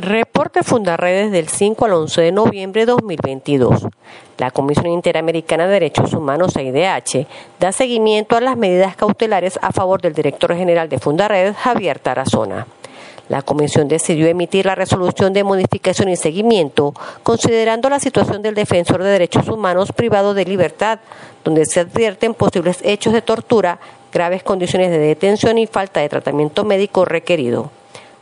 Reporte Fundarredes del 5 al 11 de noviembre de 2022. La Comisión Interamericana de Derechos Humanos, IDH, da seguimiento a las medidas cautelares a favor del director general de Fundarredes, Javier Tarazona. La Comisión decidió emitir la resolución de modificación y seguimiento, considerando la situación del defensor de derechos humanos privado de libertad, donde se advierten posibles hechos de tortura, graves condiciones de detención y falta de tratamiento médico requerido.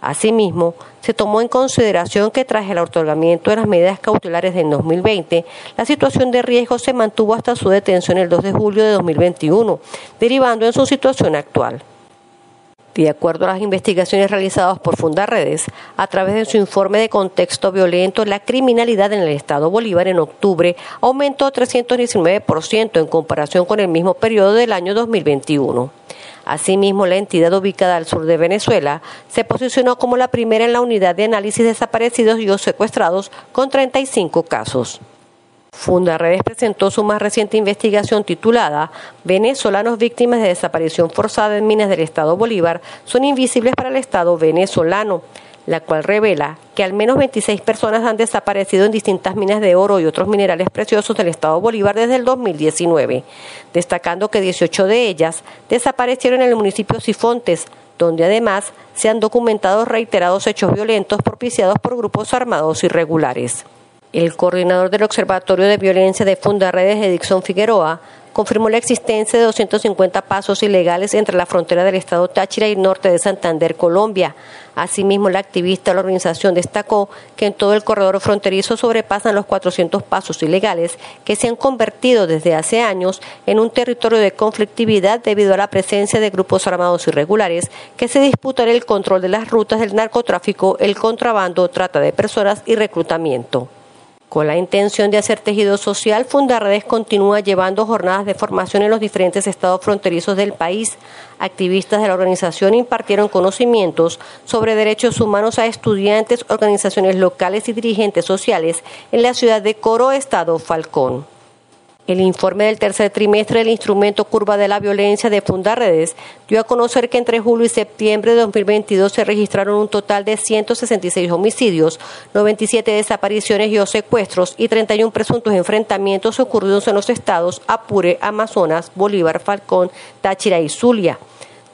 Asimismo, se tomó en consideración que tras el otorgamiento de las medidas cautelares del 2020, la situación de riesgo se mantuvo hasta su detención el 2 de julio de 2021, derivando en su situación actual. De acuerdo a las investigaciones realizadas por Fundarredes, a través de su informe de contexto violento, la criminalidad en el Estado Bolívar en octubre aumentó 319% en comparación con el mismo periodo del año 2021. Asimismo, la entidad ubicada al sur de Venezuela se posicionó como la primera en la unidad de análisis de desaparecidos y o secuestrados con 35 casos. Fundaredes presentó su más reciente investigación titulada Venezolanos víctimas de desaparición forzada en minas del Estado Bolívar son invisibles para el Estado venezolano la cual revela que al menos 26 personas han desaparecido en distintas minas de oro y otros minerales preciosos del Estado Bolívar desde el 2019, destacando que 18 de ellas desaparecieron en el municipio Sifontes, donde además se han documentado reiterados hechos violentos propiciados por grupos armados irregulares. El coordinador del Observatorio de Violencia de Fundaredes, Edixon Figueroa, confirmó la existencia de 250 pasos ilegales entre la frontera del estado Táchira y el norte de Santander, Colombia. Asimismo, la activista de la organización destacó que en todo el corredor fronterizo sobrepasan los 400 pasos ilegales que se han convertido desde hace años en un territorio de conflictividad debido a la presencia de grupos armados irregulares que se disputan el control de las rutas del narcotráfico, el contrabando, trata de personas y reclutamiento. Con la intención de hacer tejido social, Fundarredes continúa llevando jornadas de formación en los diferentes estados fronterizos del país. Activistas de la organización impartieron conocimientos sobre derechos humanos a estudiantes, organizaciones locales y dirigentes sociales en la ciudad de Coro, Estado Falcón. El informe del tercer trimestre del instrumento Curva de la Violencia de Fundarredes dio a conocer que entre julio y septiembre de 2022 se registraron un total de 166 homicidios, 97 desapariciones y o secuestros y 31 presuntos enfrentamientos ocurridos en los estados Apure, Amazonas, Bolívar, Falcón, Táchira y Zulia.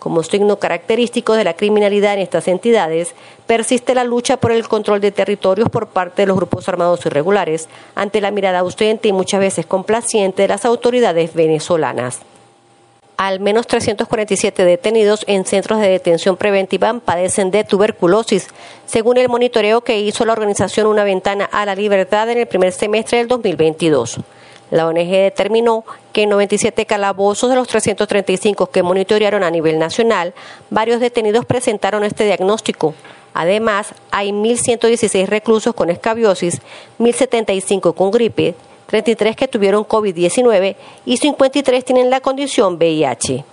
Como signo característico de la criminalidad en estas entidades, persiste la lucha por el control de territorios por parte de los grupos armados irregulares, ante la mirada ausente y muchas veces complaciente de las autoridades venezolanas. Al menos 347 detenidos en centros de detención preventiva padecen de tuberculosis, según el monitoreo que hizo la organización Una Ventana a la Libertad en el primer semestre del 2022. La ONG determinó que en 97 calabozos de los 335 que monitorearon a nivel nacional, varios detenidos presentaron este diagnóstico. Además, hay 1.116 reclusos con escabiosis, 1.075 con gripe, 33 que tuvieron COVID-19 y 53 tienen la condición VIH.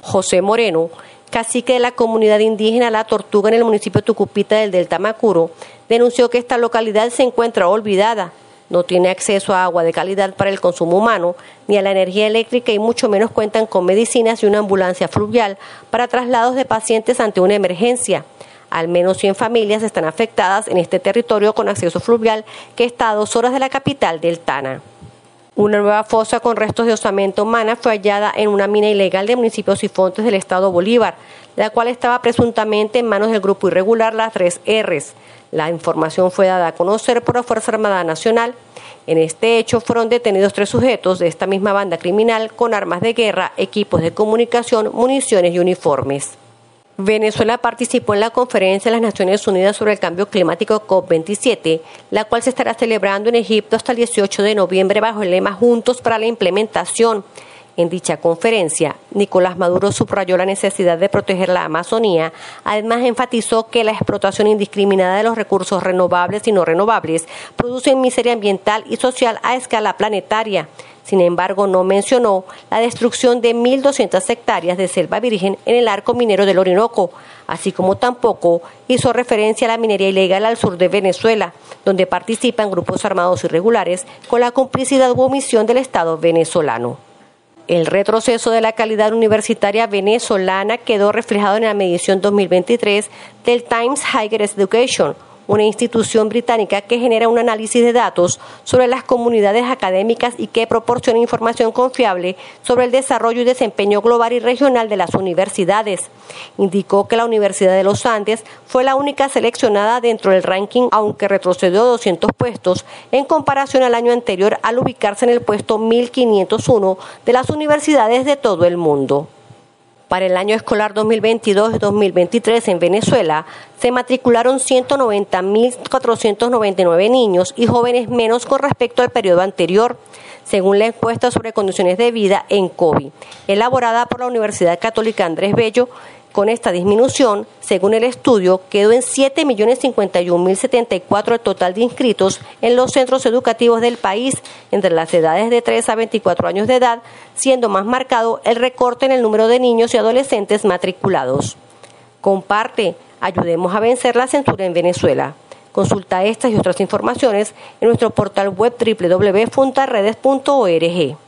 José Moreno, cacique de la comunidad indígena La Tortuga en el municipio Tucupita del Delta Macuro, denunció que esta localidad se encuentra olvidada no tiene acceso a agua de calidad para el consumo humano, ni a la energía eléctrica y mucho menos cuentan con medicinas y una ambulancia fluvial para traslados de pacientes ante una emergencia. Al menos 100 familias están afectadas en este territorio con acceso fluvial que está a dos horas de la capital del Tana. Una nueva fosa con restos de osamento humana fue hallada en una mina ilegal de municipios y fontes del estado Bolívar, la cual estaba presuntamente en manos del grupo irregular Las Tres R's. La información fue dada a conocer por la Fuerza Armada Nacional. En este hecho fueron detenidos tres sujetos de esta misma banda criminal con armas de guerra, equipos de comunicación, municiones y uniformes. Venezuela participó en la conferencia de las Naciones Unidas sobre el Cambio Climático COP27, la cual se estará celebrando en Egipto hasta el 18 de noviembre bajo el lema Juntos para la Implementación. En dicha conferencia, Nicolás Maduro subrayó la necesidad de proteger la Amazonía. Además, enfatizó que la explotación indiscriminada de los recursos renovables y no renovables produce miseria ambiental y social a escala planetaria. Sin embargo, no mencionó la destrucción de 1.200 hectáreas de selva virgen en el arco minero del Orinoco, así como tampoco hizo referencia a la minería ilegal al sur de Venezuela, donde participan grupos armados irregulares con la complicidad u omisión del Estado venezolano. El retroceso de la calidad universitaria venezolana quedó reflejado en la medición 2023 del Times Higher Education, una institución británica que genera un análisis de datos sobre las comunidades académicas y que proporciona información confiable sobre el desarrollo y desempeño global y regional de las universidades. Indicó que la Universidad de los Andes fue la única seleccionada dentro del ranking, aunque retrocedió 200 puestos en comparación al año anterior al ubicarse en el puesto 1501 de las universidades de todo el mundo. Para el año escolar 2022-2023 en Venezuela se matricularon 190.499 niños y jóvenes menos con respecto al periodo anterior, según la encuesta sobre condiciones de vida en COVID, elaborada por la Universidad Católica Andrés Bello con esta disminución, según el estudio, quedó en 7.051.074 el total de inscritos en los centros educativos del país entre las edades de 3 a 24 años de edad, siendo más marcado el recorte en el número de niños y adolescentes matriculados. Comparte, ayudemos a vencer la censura en Venezuela. Consulta estas y otras informaciones en nuestro portal web www.funtarredes.org.